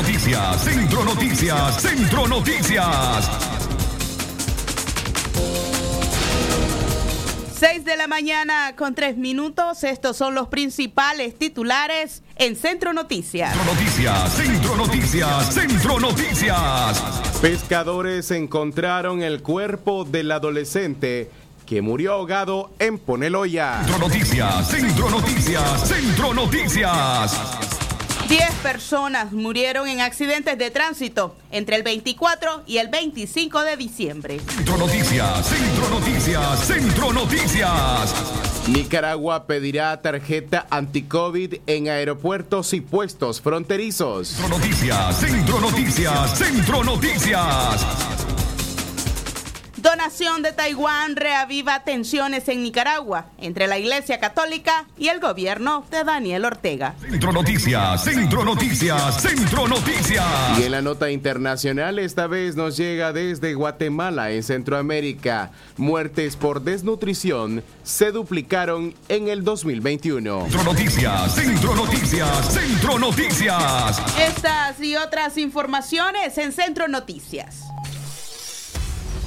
Noticias, Centro Noticias, Centro Noticias. 6 de la mañana con 3 minutos. Estos son los principales titulares en Centro Noticias. Centro Noticias, Centro Noticias, Centro Noticias. Pescadores encontraron el cuerpo del adolescente que murió ahogado en Poneloya. Centro Noticias, Centro Noticias, Centro Noticias. Diez personas murieron en accidentes de tránsito entre el 24 y el 25 de diciembre. Centro Noticias, Centro Noticias, Centro Noticias. Nicaragua pedirá tarjeta anti-COVID en aeropuertos y puestos fronterizos. Centro Noticias, Centro Noticias, Centro Noticias. Donación de Taiwán reaviva tensiones en Nicaragua entre la Iglesia Católica y el gobierno de Daniel Ortega. Centro Noticias, Centro Noticias, Centro Noticias. Y en la nota internacional, esta vez nos llega desde Guatemala, en Centroamérica. Muertes por desnutrición se duplicaron en el 2021. Centro Noticias, Centro Noticias, Centro Noticias. Estas y otras informaciones en Centro Noticias.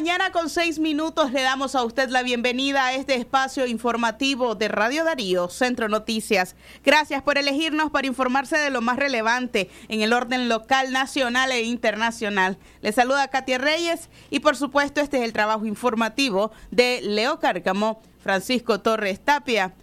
Mañana con 6 minutos le damos a usted la bienvenida a este espacio informativo de Radio Darío, Centro Noticias. Gracias por elegirnos para informarse de lo más relevante en el orden local, nacional e internacional. Le saluda Katia Reyes y por supuesto este es el trabajo informativo de Leo Cárcamo, Francisco Torres Tapia.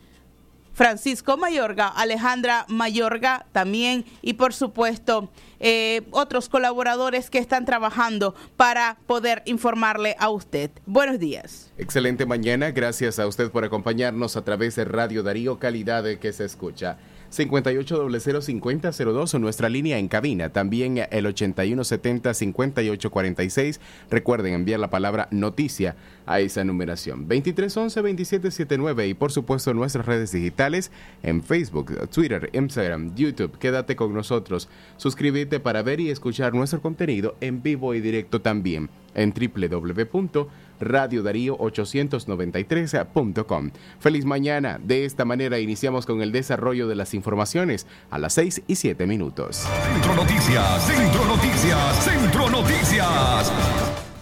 Francisco Mayorga, Alejandra Mayorga también y por supuesto eh, otros colaboradores que están trabajando para poder informarle a usted. Buenos días. Excelente mañana, gracias a usted por acompañarnos a través de Radio Darío Calidad de que se escucha. 58005002 o nuestra línea en cabina. También el 8170-5846. Recuerden enviar la palabra noticia a esa numeración. 2311-2779 y por supuesto nuestras redes digitales en Facebook, Twitter, Instagram, YouTube. Quédate con nosotros. Suscríbete para ver y escuchar nuestro contenido en vivo y directo también en www.radiodarío893.com. Feliz mañana. De esta manera iniciamos con el desarrollo de las informaciones a las 6 y 7 minutos. Centro Noticias, Centro Noticias, Centro Noticias.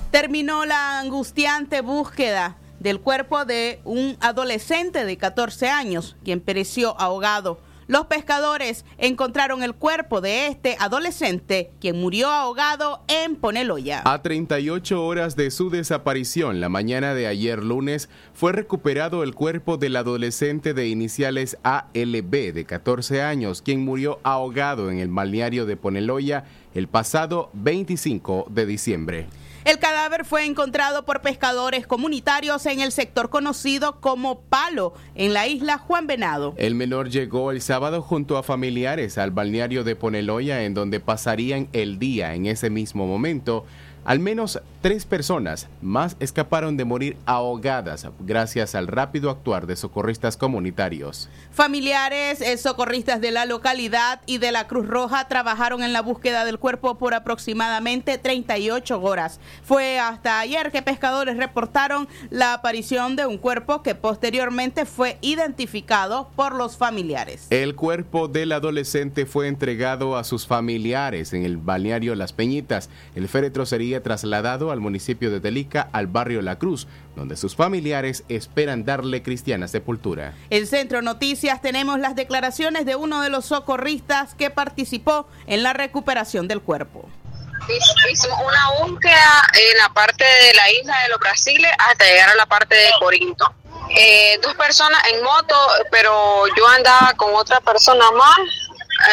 Terminó la angustiante búsqueda del cuerpo de un adolescente de 14 años, quien pereció ahogado. Los pescadores encontraron el cuerpo de este adolescente, quien murió ahogado en Poneloya. A 38 horas de su desaparición, la mañana de ayer lunes, fue recuperado el cuerpo del adolescente de iniciales ALB de 14 años, quien murió ahogado en el balneario de Poneloya el pasado 25 de diciembre. El cadáver fue encontrado por pescadores comunitarios en el sector conocido como Palo, en la isla Juan Venado. El menor llegó el sábado junto a familiares al balneario de Poneloya, en donde pasarían el día en ese mismo momento. Al menos tres personas más escaparon de morir ahogadas gracias al rápido actuar de socorristas comunitarios. Familiares, eh, socorristas de la localidad y de la Cruz Roja trabajaron en la búsqueda del cuerpo por aproximadamente 38 horas. Fue hasta ayer que pescadores reportaron la aparición de un cuerpo que posteriormente fue identificado por los familiares. El cuerpo del adolescente fue entregado a sus familiares en el balneario Las Peñitas. El féretro sería trasladado al municipio de Telica, al barrio La Cruz, donde sus familiares esperan darle cristiana sepultura. En Centro Noticias tenemos las declaraciones de uno de los socorristas que participó en la recuperación del cuerpo. Hicimos una búsqueda en la parte de la isla de los Brasiles hasta llegar a la parte de Corinto. eh, dos personas en moto, pero yo andaba con otra persona más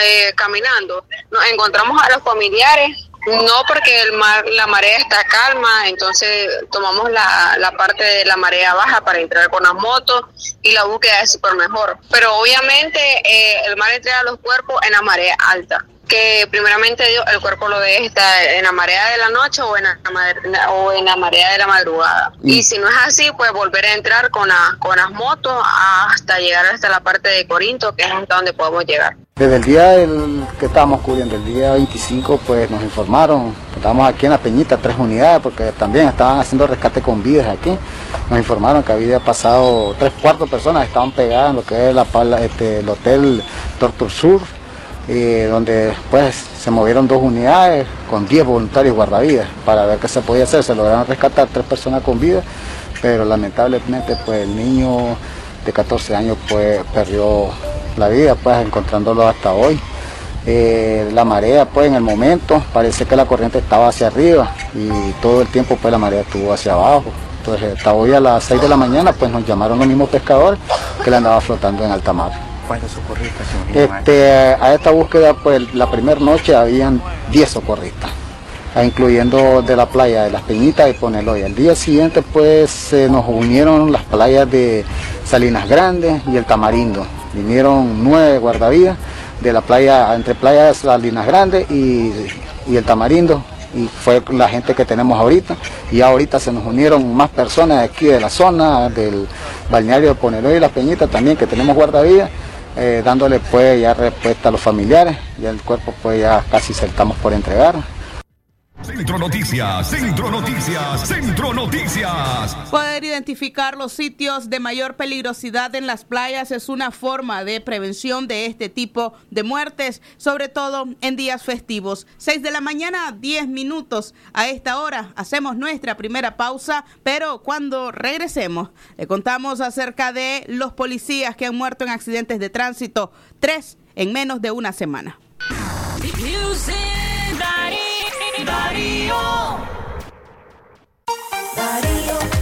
eh, caminando. Nos encontramos a los familiares, no porque el mar, la marea está calma, entonces tomamos la, la parte de la marea baja para entrar con las motos y la búsqueda es súper mejor. Pero obviamente eh, el mar entrega los cuerpos en la marea alta que primeramente el cuerpo lo de estar en la marea de la noche o en la, o en la marea de la madrugada. Y mm. si no es así, pues volver a entrar con, con las motos hasta llegar hasta la parte de Corinto, que es hasta donde podemos llegar. Desde el día que estábamos cubriendo, el día 25, pues nos informaron, estábamos aquí en la Peñita, tres unidades, porque también estaban haciendo rescate con vidas aquí. Nos informaron que había pasado tres cuartos personas, estaban pegadas en lo que es este, el hotel Tortur Sur, donde pues se movieron dos unidades con 10 voluntarios guardavidas para ver qué se podía hacer. Se lograron rescatar tres personas con vida, pero lamentablemente pues el niño de 14 años pues perdió la vida pues encontrándolo hasta hoy. Eh, la marea pues en el momento parece que la corriente estaba hacia arriba y todo el tiempo pues la marea estuvo hacia abajo. Entonces hasta hoy a las 6 de la mañana pues nos llamaron los mismos pescadores que le andaba flotando en alta mar. ¿Cuántos socorristas este, A esta búsqueda, pues la primera noche habían 10 socorristas, incluyendo de la playa de Las Peñitas y Poneloya. El día siguiente, pues se nos unieron las playas de Salinas Grandes y el Tamarindo. Vinieron nueve guardavidas de la playa, entre playas Salinas Grandes y, el Tamarindo, y fue la gente que tenemos ahorita. Y ahorita se nos unieron más personas aquí de la zona, del balneario de Poneloya y Las Peñitas también, que tenemos guardavidas. Eh, dándole pues ya respuesta a los familiares, ya el cuerpo pues ya casi se estamos por entregar. Centro Noticias, Centro Noticias, Centro Noticias. Poder identificar los sitios de mayor peligrosidad en las playas es una forma de prevención de este tipo de muertes, sobre todo en días festivos. 6 de la mañana, 10 minutos. A esta hora hacemos nuestra primera pausa, pero cuando regresemos le contamos acerca de los policías que han muerto en accidentes de tránsito, tres en menos de una semana. Darío. Darío, Darío,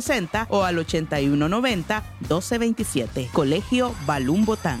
6060 o al 8190 1227. Colegio Balún Botán.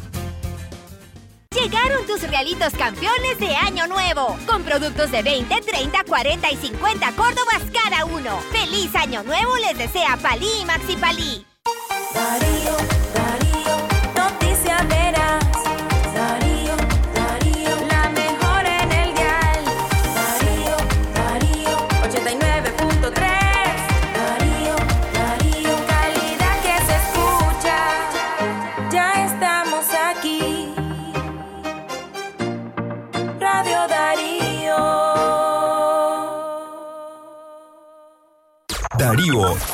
Llegaron tus realitos campeones de Año Nuevo, con productos de 20, 30, 40 y 50 Córdobas cada uno. ¡Feliz Año Nuevo les desea Palí y Maxi Palí!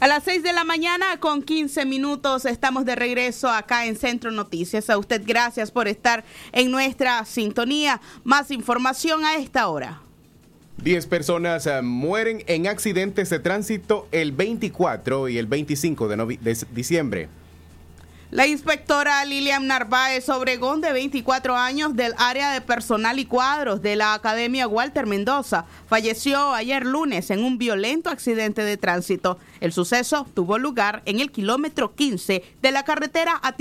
A las 6 de la mañana con 15 minutos estamos de regreso acá en Centro Noticias. A usted gracias por estar en nuestra sintonía. Más información a esta hora. 10 personas eh, mueren en accidentes de tránsito el 24 y el 25 de, de diciembre. La inspectora Lilian Narváez Obregón, de 24 años, del área de personal y cuadros de la Academia Walter Mendoza, falleció ayer lunes en un violento accidente de tránsito. El suceso tuvo lugar en el kilómetro 15 de la carretera a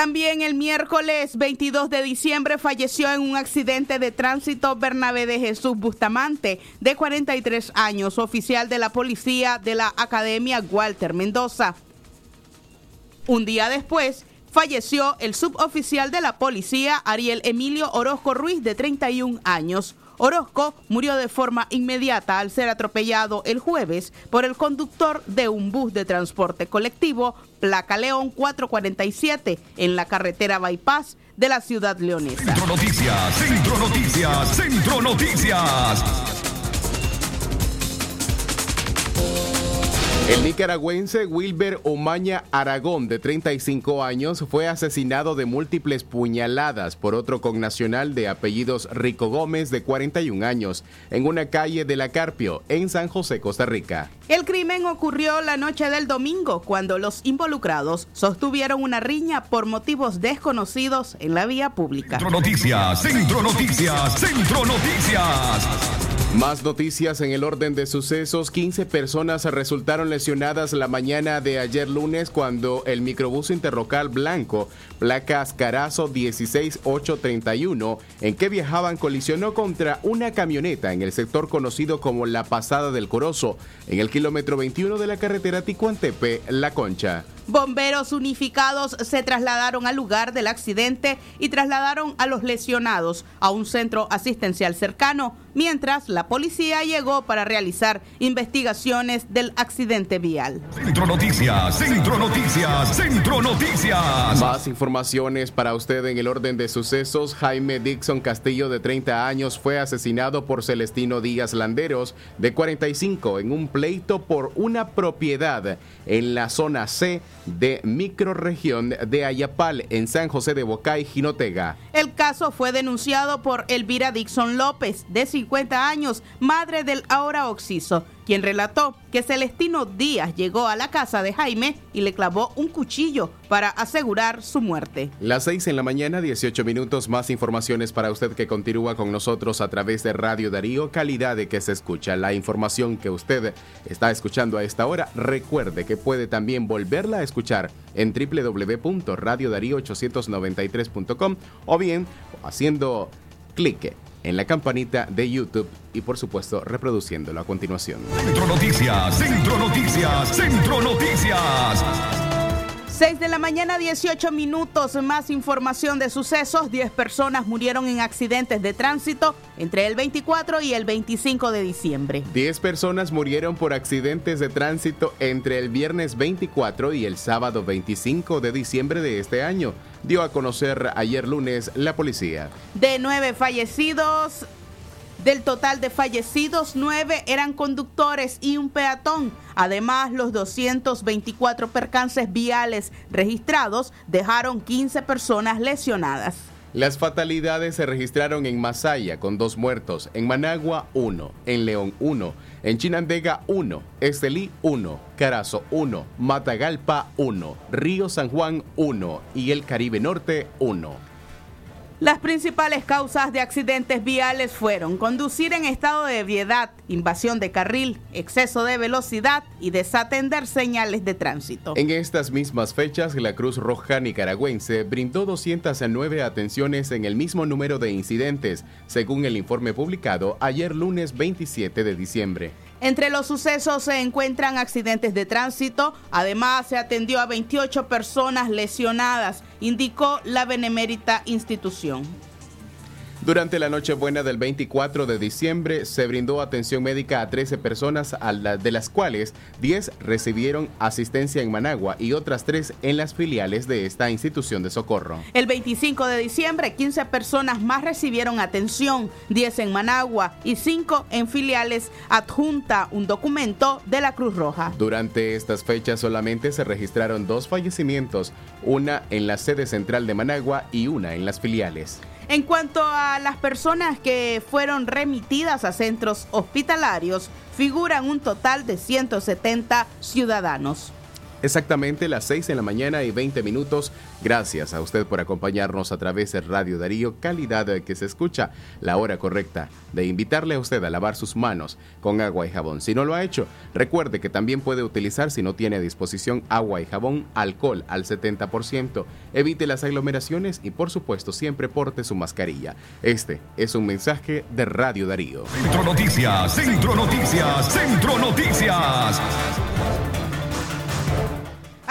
También el miércoles 22 de diciembre falleció en un accidente de tránsito Bernabé de Jesús Bustamante, de 43 años, oficial de la policía de la Academia Walter Mendoza. Un día después, falleció el suboficial de la policía Ariel Emilio Orozco Ruiz, de 31 años. Orozco murió de forma inmediata al ser atropellado el jueves por el conductor de un bus de transporte colectivo, placa León 447, en la carretera Bypass de la ciudad leonesa. Centro Noticias, Centro Noticias, Centro Noticias. El nicaragüense Wilber Omaña Aragón, de 35 años, fue asesinado de múltiples puñaladas por otro connacional de apellidos Rico Gómez, de 41 años, en una calle de La Carpio, en San José, Costa Rica. El crimen ocurrió la noche del domingo cuando los involucrados sostuvieron una riña por motivos desconocidos en la vía pública. Centro Noticias, Centro Noticias, Centro Noticias. Más noticias en el orden de sucesos. 15 personas resultaron lesionadas la mañana de ayer lunes cuando el microbús interlocal blanco, placas Carazo 16831, en que viajaban colisionó contra una camioneta en el sector conocido como La Pasada del Corozo, en el kilómetro 21 de la carretera Ticuantepe, La Concha. Bomberos unificados se trasladaron al lugar del accidente y trasladaron a los lesionados a un centro asistencial cercano, mientras la policía llegó para realizar investigaciones del accidente vial. Centro Noticias, Centro Noticias, Centro Noticias. Más informaciones para usted en el orden de sucesos. Jaime Dixon Castillo, de 30 años, fue asesinado por Celestino Díaz Landeros, de 45, en un pleito por una propiedad en la zona C de microrregión de Ayapal, en San José de Bocay, Jinotega. El caso fue denunciado por Elvira Dixon López, de 50 años, madre del ahora Oxiso, quien relató que Celestino Díaz llegó a la casa de Jaime y le clavó un cuchillo para asegurar su muerte. Las 6 en la mañana, 18 minutos, más informaciones para usted que continúa con nosotros a través de Radio Darío, calidad de que se escucha. La información que usted está escuchando a esta hora, recuerde que puede también volverla a escuchar en www.radiodarío893.com o bien haciendo clic en la campanita de YouTube y por supuesto reproduciéndolo a continuación. Centro Noticias, Centro Noticias, Centro Noticias. 6 de la mañana, 18 minutos. Más información de sucesos. 10 personas murieron en accidentes de tránsito entre el 24 y el 25 de diciembre. 10 personas murieron por accidentes de tránsito entre el viernes 24 y el sábado 25 de diciembre de este año, dio a conocer ayer lunes la policía. De 9 fallecidos, del total de fallecidos, 9 eran conductores y un peatón. Además, los 224 percances viales registrados dejaron 15 personas lesionadas. Las fatalidades se registraron en Masaya con dos muertos, en Managua 1, en León 1, en Chinandega 1, Estelí 1, Carazo 1, Matagalpa 1, Río San Juan 1 y el Caribe Norte 1. Las principales causas de accidentes viales fueron conducir en estado de ebriedad, invasión de carril, exceso de velocidad y desatender señales de tránsito. En estas mismas fechas, la Cruz Roja Nicaragüense brindó 209 atenciones en el mismo número de incidentes, según el informe publicado ayer lunes 27 de diciembre. Entre los sucesos se encuentran accidentes de tránsito. Además, se atendió a 28 personas lesionadas, indicó la benemérita institución. Durante la Nochebuena del 24 de diciembre se brindó atención médica a 13 personas, a la- de las cuales 10 recibieron asistencia en Managua y otras 3 en las filiales de esta institución de socorro. El 25 de diciembre, 15 personas más recibieron atención, 10 en Managua y 5 en filiales, adjunta un documento de la Cruz Roja. Durante estas fechas solamente se registraron dos fallecimientos, una en la sede central de Managua y una en las filiales. En cuanto a las personas que fueron remitidas a centros hospitalarios, figuran un total de 170 ciudadanos. Exactamente las 6 de la mañana y 20 minutos. Gracias a usted por acompañarnos a través de Radio Darío, calidad que se escucha, la hora correcta de invitarle a usted a lavar sus manos con agua y jabón. Si no lo ha hecho, recuerde que también puede utilizar, si no tiene a disposición agua y jabón, alcohol al 70%. Evite las aglomeraciones y por supuesto siempre porte su mascarilla. Este es un mensaje de Radio Darío. Centro Noticias, Centro Noticias, Centro Noticias.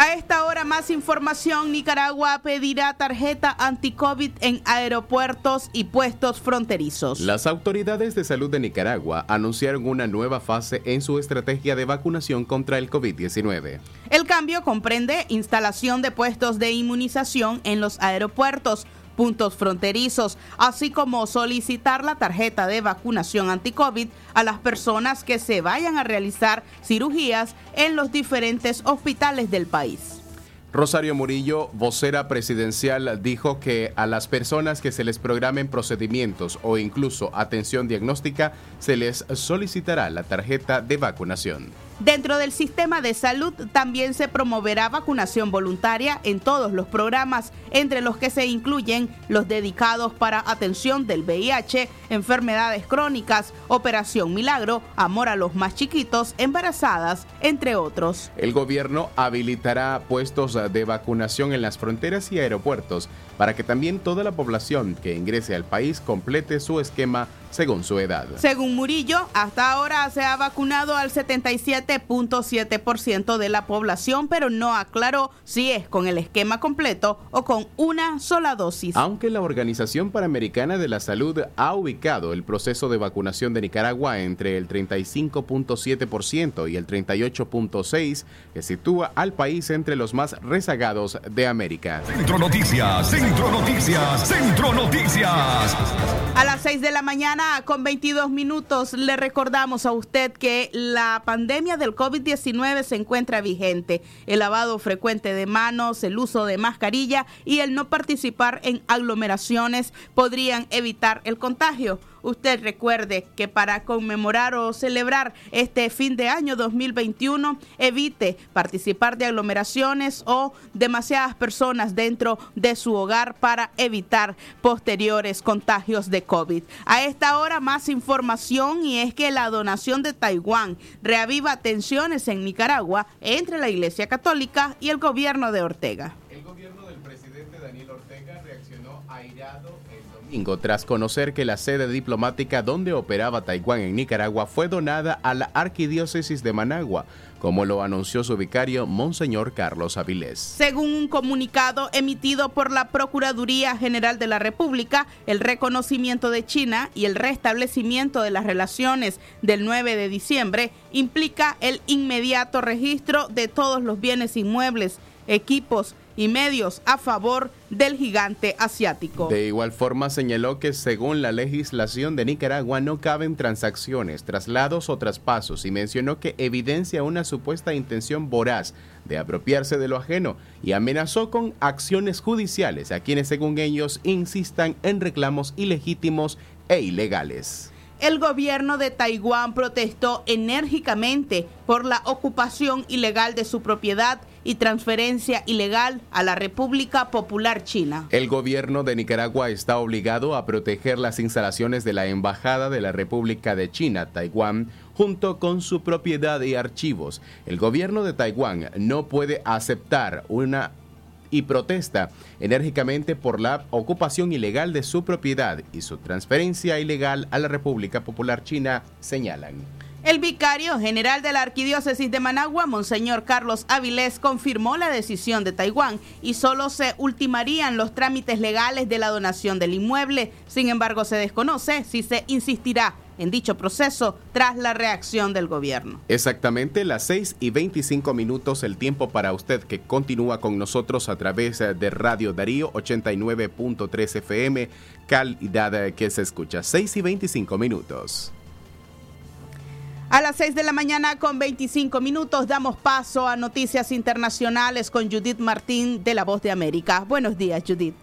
A esta hora más información, Nicaragua pedirá tarjeta anti-COVID en aeropuertos y puestos fronterizos. Las autoridades de salud de Nicaragua anunciaron una nueva fase en su estrategia de vacunación contra el COVID-19. El cambio comprende instalación de puestos de inmunización en los aeropuertos, puntos fronterizos, así como solicitar la tarjeta de vacunación anti-COVID a las personas que se vayan a realizar cirugías en los diferentes hospitales del país. Rosario Murillo, vocera presidencial, dijo que a las personas que se les programen procedimientos o incluso atención diagnóstica se les solicitará la tarjeta de vacunación. Dentro del sistema de salud también se promoverá vacunación voluntaria en todos los programas, entre los que se incluyen los dedicados para atención del VIH, enfermedades crónicas, Operación Milagro, Amor a los más chiquitos, embarazadas, entre otros. El gobierno habilitará puestos de vacunación en las fronteras y aeropuertos para que también toda la población que ingrese al país complete su esquema según su edad. Según Murillo, hasta ahora se ha vacunado al 77.7% de la población, pero no aclaró si es con el esquema completo o con una sola dosis. Aunque la Organización Panamericana de la Salud ha ubicado el proceso de vacunación de Nicaragua entre el 35.7% y el 38.6%, que sitúa al país entre los más rezagados de América. Centro Noticias, Centro Noticias, Centro Noticias. A las 6 de la mañana con 22 minutos le recordamos a usted que la pandemia del COVID-19 se encuentra vigente. El lavado frecuente de manos, el uso de mascarilla y el no participar en aglomeraciones podrían evitar el contagio. Usted recuerde que para conmemorar o celebrar este fin de año 2021, evite participar de aglomeraciones o demasiadas personas dentro de su hogar para evitar posteriores contagios de COVID. A esta hora más información y es que la donación de Taiwán reaviva tensiones en Nicaragua entre la Iglesia Católica y el gobierno de Ortega. El gobierno del presidente Daniel Ortega reaccionó airado tras conocer que la sede diplomática donde operaba Taiwán en Nicaragua fue donada a la Arquidiócesis de Managua, como lo anunció su vicario, Monseñor Carlos Avilés. Según un comunicado emitido por la Procuraduría General de la República, el reconocimiento de China y el restablecimiento de las relaciones del 9 de diciembre implica el inmediato registro de todos los bienes inmuebles, equipos y medios a favor del gigante asiático. De igual forma señaló que según la legislación de Nicaragua no caben transacciones, traslados o traspasos y mencionó que evidencia una supuesta intención voraz de apropiarse de lo ajeno y amenazó con acciones judiciales a quienes según ellos insistan en reclamos ilegítimos e ilegales. El gobierno de Taiwán protestó enérgicamente por la ocupación ilegal de su propiedad y transferencia ilegal a la República Popular China. El gobierno de Nicaragua está obligado a proteger las instalaciones de la Embajada de la República de China, Taiwán, junto con su propiedad y archivos. El gobierno de Taiwán no puede aceptar una y protesta enérgicamente por la ocupación ilegal de su propiedad y su transferencia ilegal a la República Popular China, señalan. El vicario general de la Arquidiócesis de Managua, Monseñor Carlos Avilés, confirmó la decisión de Taiwán y solo se ultimarían los trámites legales de la donación del inmueble. Sin embargo, se desconoce si se insistirá en dicho proceso tras la reacción del gobierno. Exactamente las 6 y 25 minutos el tiempo para usted que continúa con nosotros a través de Radio Darío 89.3 FM, calidad que se escucha. 6 y 25 minutos. A las 6 de la mañana con 25 minutos damos paso a noticias internacionales con Judith Martín de La Voz de América. Buenos días, Judith.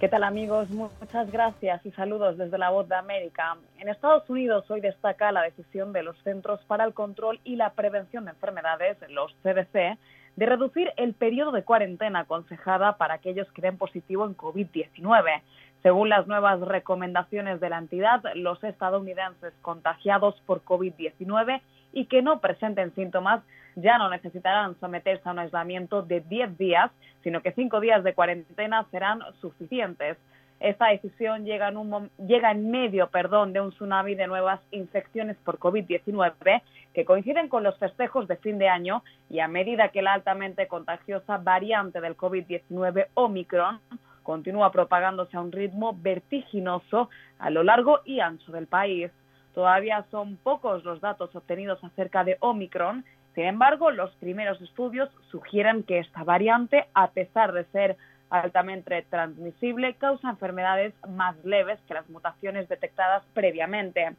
¿Qué tal amigos? Muchas gracias y saludos desde La Voz de América. En Estados Unidos hoy destaca la decisión de los Centros para el Control y la Prevención de Enfermedades, los CDC, de reducir el periodo de cuarentena aconsejada para aquellos que den positivo en COVID-19. Según las nuevas recomendaciones de la entidad, los estadounidenses contagiados por COVID-19 y que no presenten síntomas ya no necesitarán someterse a un aislamiento de 10 días, sino que 5 días de cuarentena serán suficientes. Esta decisión llega en, llega en medio perdón, de un tsunami de nuevas infecciones por COVID-19 que coinciden con los festejos de fin de año y a medida que la altamente contagiosa variante del COVID-19 Omicron continúa propagándose a un ritmo vertiginoso a lo largo y ancho del país. Todavía son pocos los datos obtenidos acerca de Omicron, sin embargo, los primeros estudios sugieren que esta variante, a pesar de ser altamente transmisible, causa enfermedades más leves que las mutaciones detectadas previamente.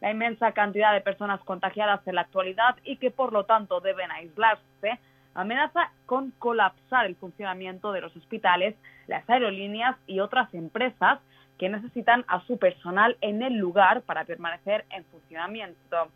La inmensa cantidad de personas contagiadas en la actualidad y que por lo tanto deben aislarse amenaza con colapsar el funcionamiento de los hospitales, las aerolíneas y otras empresas que necesitan a su personal en el lugar para permanecer en funcionamiento.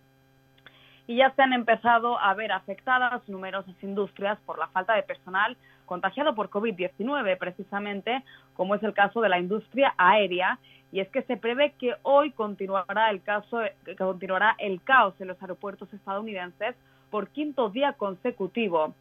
Y ya se han empezado a ver afectadas numerosas industrias por la falta de personal contagiado por COVID-19, precisamente como es el caso de la industria aérea. Y es que se prevé que hoy continuará el, caso, continuará el caos en los aeropuertos estadounidenses por quinto día consecutivo.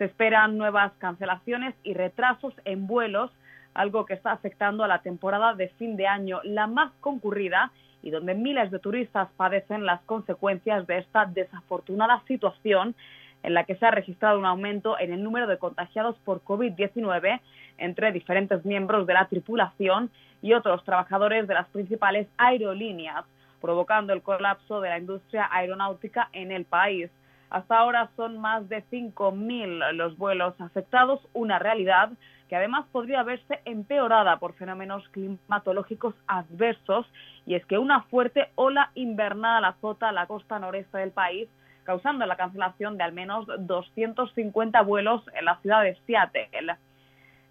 Se esperan nuevas cancelaciones y retrasos en vuelos, algo que está afectando a la temporada de fin de año, la más concurrida y donde miles de turistas padecen las consecuencias de esta desafortunada situación en la que se ha registrado un aumento en el número de contagiados por COVID-19 entre diferentes miembros de la tripulación y otros trabajadores de las principales aerolíneas, provocando el colapso de la industria aeronáutica en el país. Hasta ahora son más de 5.000 los vuelos afectados, una realidad que además podría verse empeorada por fenómenos climatológicos adversos, y es que una fuerte ola invernal azota la costa noreste del país, causando la cancelación de al menos 250 vuelos en la ciudad de Seattle.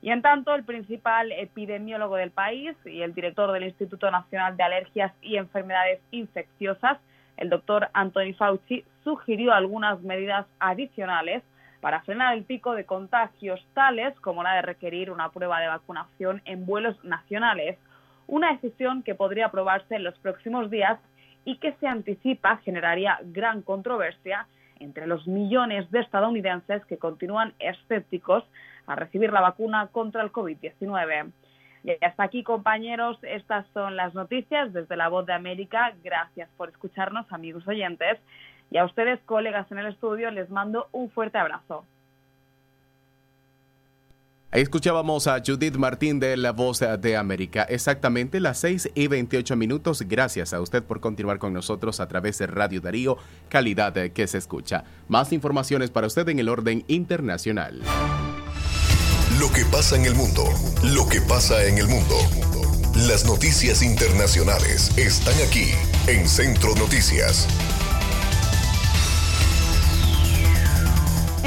Y en tanto, el principal epidemiólogo del país y el director del Instituto Nacional de Alergias y Enfermedades Infecciosas, el doctor Anthony Fauci, sugirió algunas medidas adicionales para frenar el pico de contagios, tales como la de requerir una prueba de vacunación en vuelos nacionales, una decisión que podría aprobarse en los próximos días y que se anticipa generaría gran controversia entre los millones de estadounidenses que continúan escépticos a recibir la vacuna contra el COVID-19. Y hasta aquí, compañeros, estas son las noticias desde la Voz de América. Gracias por escucharnos, amigos oyentes. Y a ustedes, colegas en el estudio, les mando un fuerte abrazo. Ahí escuchábamos a Judith Martín de La Voz de América. Exactamente las 6 y 28 minutos. Gracias a usted por continuar con nosotros a través de Radio Darío, calidad que se escucha. Más informaciones para usted en el orden internacional. Lo que pasa en el mundo, lo que pasa en el mundo. Las noticias internacionales están aquí en Centro Noticias.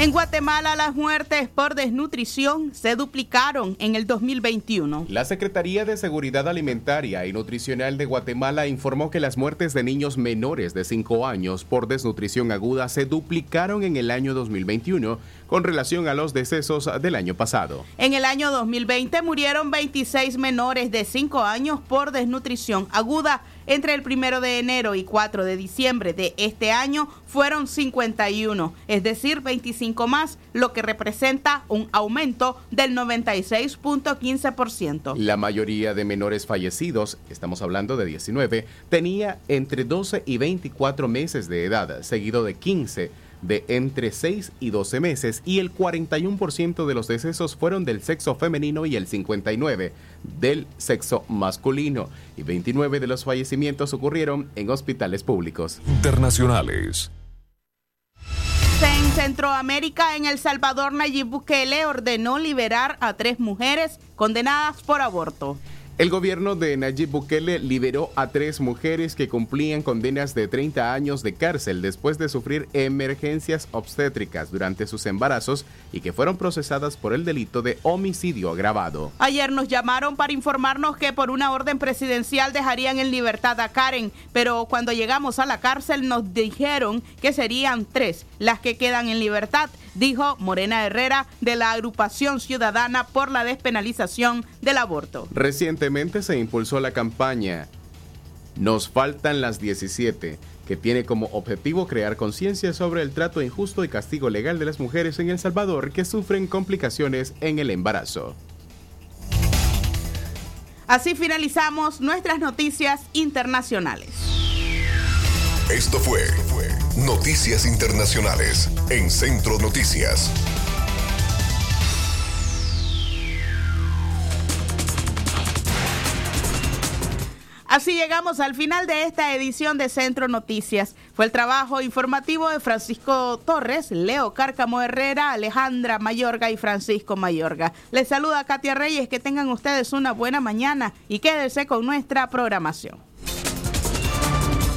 En Guatemala las muertes por desnutrición se duplicaron en el 2021. La Secretaría de Seguridad Alimentaria y Nutricional de Guatemala informó que las muertes de niños menores de 5 años por desnutrición aguda se duplicaron en el año 2021 con relación a los decesos del año pasado. En el año 2020 murieron 26 menores de 5 años por desnutrición aguda. Entre el 1 de enero y 4 de diciembre de este año fueron 51, es decir, 25 más, lo que representa un aumento del 96.15%. La mayoría de menores fallecidos, estamos hablando de 19, tenía entre 12 y 24 meses de edad, seguido de 15 de entre 6 y 12 meses y el 41% de los decesos fueron del sexo femenino y el 59% del sexo masculino y 29 de los fallecimientos ocurrieron en hospitales públicos. Internacionales. En Centroamérica, en El Salvador, Nayib Bukele ordenó liberar a tres mujeres condenadas por aborto. El gobierno de Nayib Bukele liberó a tres mujeres que cumplían condenas de 30 años de cárcel después de sufrir emergencias obstétricas durante sus embarazos y que fueron procesadas por el delito de homicidio agravado. Ayer nos llamaron para informarnos que por una orden presidencial dejarían en libertad a Karen, pero cuando llegamos a la cárcel nos dijeron que serían tres las que quedan en libertad, dijo Morena Herrera de la agrupación ciudadana por la despenalización del aborto. Recientemente se impulsó la campaña Nos faltan las 17, que tiene como objetivo crear conciencia sobre el trato injusto y castigo legal de las mujeres en El Salvador que sufren complicaciones en el embarazo. Así finalizamos nuestras noticias internacionales. Esto fue Noticias Internacionales en Centro Noticias. Así llegamos al final de esta edición de Centro Noticias. Fue el trabajo informativo de Francisco Torres, Leo Cárcamo Herrera, Alejandra Mayorga y Francisco Mayorga. Les saluda Katia Reyes, que tengan ustedes una buena mañana y quédense con nuestra programación.